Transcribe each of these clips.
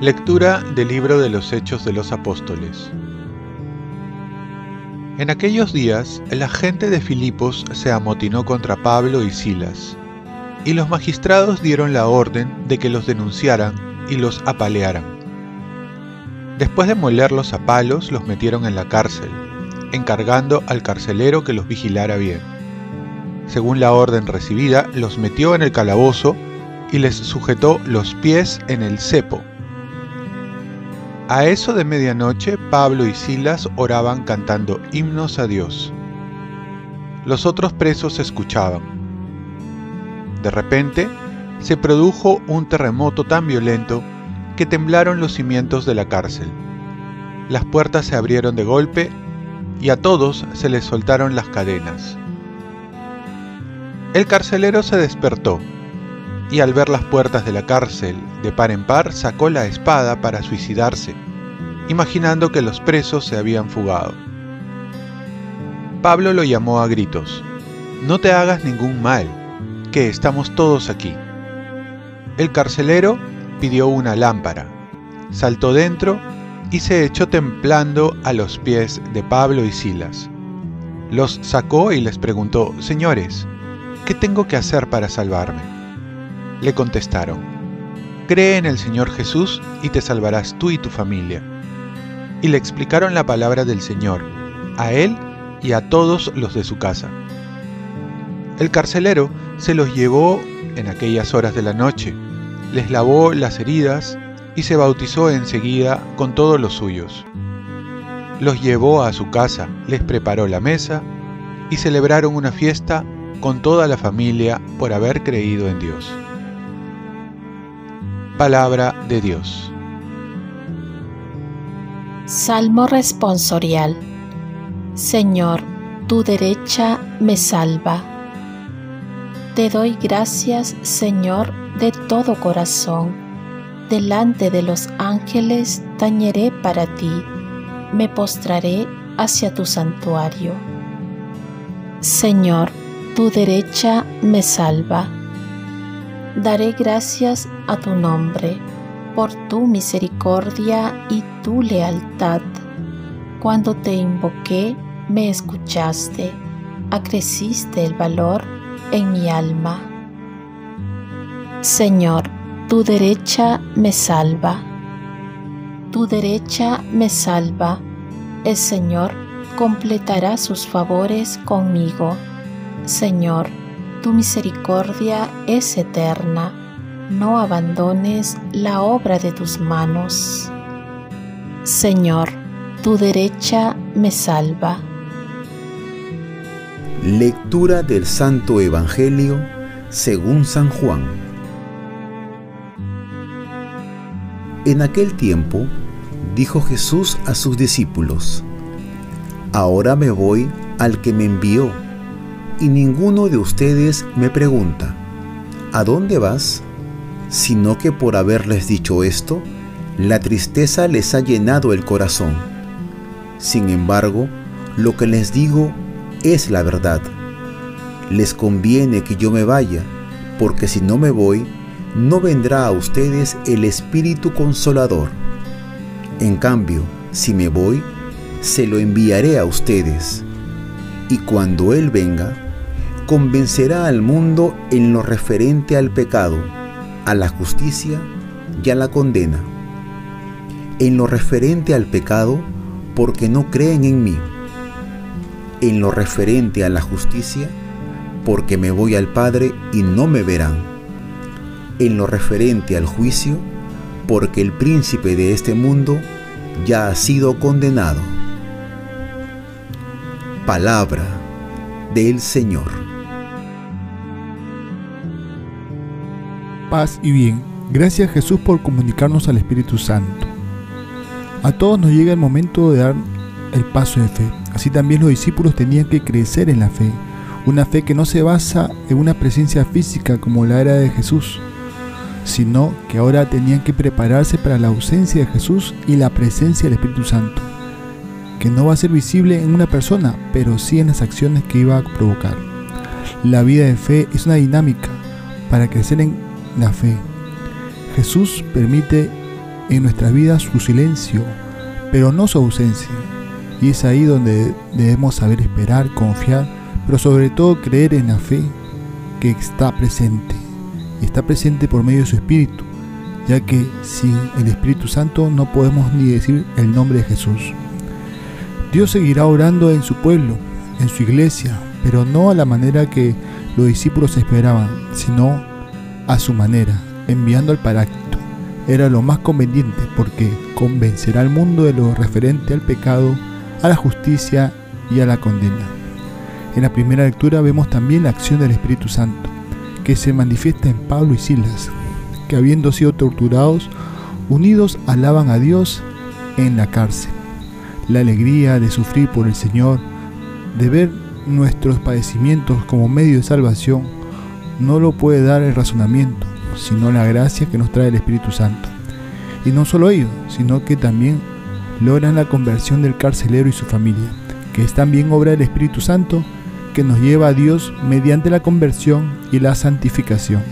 Lectura del libro de los Hechos de los Apóstoles. En aquellos días, la gente de Filipos se amotinó contra Pablo y Silas, y los magistrados dieron la orden de que los denunciaran y los apalearan. Después de molerlos a palos, los metieron en la cárcel, encargando al carcelero que los vigilara bien. Según la orden recibida, los metió en el calabozo y les sujetó los pies en el cepo a eso de medianoche, Pablo y Silas oraban cantando himnos a Dios. Los otros presos escuchaban. De repente, se produjo un terremoto tan violento que temblaron los cimientos de la cárcel. Las puertas se abrieron de golpe y a todos se les soltaron las cadenas. El carcelero se despertó y al ver las puertas de la cárcel de par en par sacó la espada para suicidarse, imaginando que los presos se habían fugado. Pablo lo llamó a gritos, No te hagas ningún mal, que estamos todos aquí. El carcelero pidió una lámpara, saltó dentro y se echó templando a los pies de Pablo y Silas. Los sacó y les preguntó, Señores, ¿qué tengo que hacer para salvarme? Le contestaron, Cree en el Señor Jesús y te salvarás tú y tu familia. Y le explicaron la palabra del Señor, a él y a todos los de su casa. El carcelero se los llevó en aquellas horas de la noche, les lavó las heridas y se bautizó enseguida con todos los suyos. Los llevó a su casa, les preparó la mesa y celebraron una fiesta con toda la familia por haber creído en Dios. Palabra de Dios. Salmo responsorial. Señor, tu derecha me salva. Te doy gracias, Señor, de todo corazón. Delante de los ángeles tañeré para ti, me postraré hacia tu santuario. Señor, tu derecha me salva Daré gracias a tu nombre por tu misericordia y tu lealtad. Cuando te invoqué, me escuchaste, acreciste el valor en mi alma. Señor, tu derecha me salva. Tu derecha me salva. El Señor completará sus favores conmigo. Señor, tu misericordia es eterna, no abandones la obra de tus manos. Señor, tu derecha me salva. Lectura del Santo Evangelio según San Juan. En aquel tiempo dijo Jesús a sus discípulos, Ahora me voy al que me envió y ninguno de ustedes me pregunta, ¿a dónde vas? Sino que por haberles dicho esto, la tristeza les ha llenado el corazón. Sin embargo, lo que les digo es la verdad. Les conviene que yo me vaya, porque si no me voy, no vendrá a ustedes el Espíritu Consolador. En cambio, si me voy, se lo enviaré a ustedes. Y cuando Él venga, convencerá al mundo en lo referente al pecado, a la justicia y a la condena. En lo referente al pecado, porque no creen en mí. En lo referente a la justicia, porque me voy al Padre y no me verán. En lo referente al juicio, porque el príncipe de este mundo ya ha sido condenado. Palabra del Señor. paz y bien. Gracias Jesús por comunicarnos al Espíritu Santo. A todos nos llega el momento de dar el paso de fe. Así también los discípulos tenían que crecer en la fe. Una fe que no se basa en una presencia física como la era de Jesús, sino que ahora tenían que prepararse para la ausencia de Jesús y la presencia del Espíritu Santo. que no va a ser visible en una persona, pero sí en las acciones que iba a provocar. La vida de fe es una dinámica para crecer en la fe. Jesús permite en nuestras vidas su silencio, pero no su ausencia. Y es ahí donde debemos saber esperar, confiar, pero sobre todo creer en la fe que está presente. Está presente por medio de su Espíritu, ya que sin el Espíritu Santo no podemos ni decir el nombre de Jesús. Dios seguirá orando en su pueblo, en su iglesia, pero no a la manera que los discípulos esperaban, sino a su manera, enviando al Paráclito. Era lo más conveniente porque convencerá al mundo de lo referente al pecado, a la justicia y a la condena. En la primera lectura vemos también la acción del Espíritu Santo, que se manifiesta en Pablo y Silas, que habiendo sido torturados, unidos alaban a Dios en la cárcel. La alegría de sufrir por el Señor, de ver nuestros padecimientos como medio de salvación, no lo puede dar el razonamiento, sino la gracia que nos trae el Espíritu Santo. Y no solo ello, sino que también logran la conversión del carcelero y su familia, que es también obra del Espíritu Santo que nos lleva a Dios mediante la conversión y la santificación.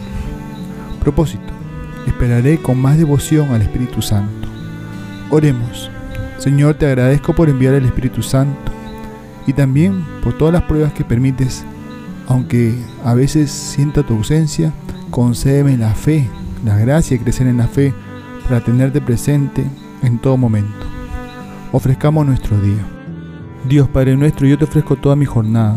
Propósito. Esperaré con más devoción al Espíritu Santo. Oremos. Señor, te agradezco por enviar el Espíritu Santo y también por todas las pruebas que permites, aunque a veces sienta tu ausencia, concédeme la fe, la gracia de crecer en la fe para tenerte presente en todo momento. Ofrezcamos nuestro día. Dios Padre nuestro, yo te ofrezco toda mi jornada,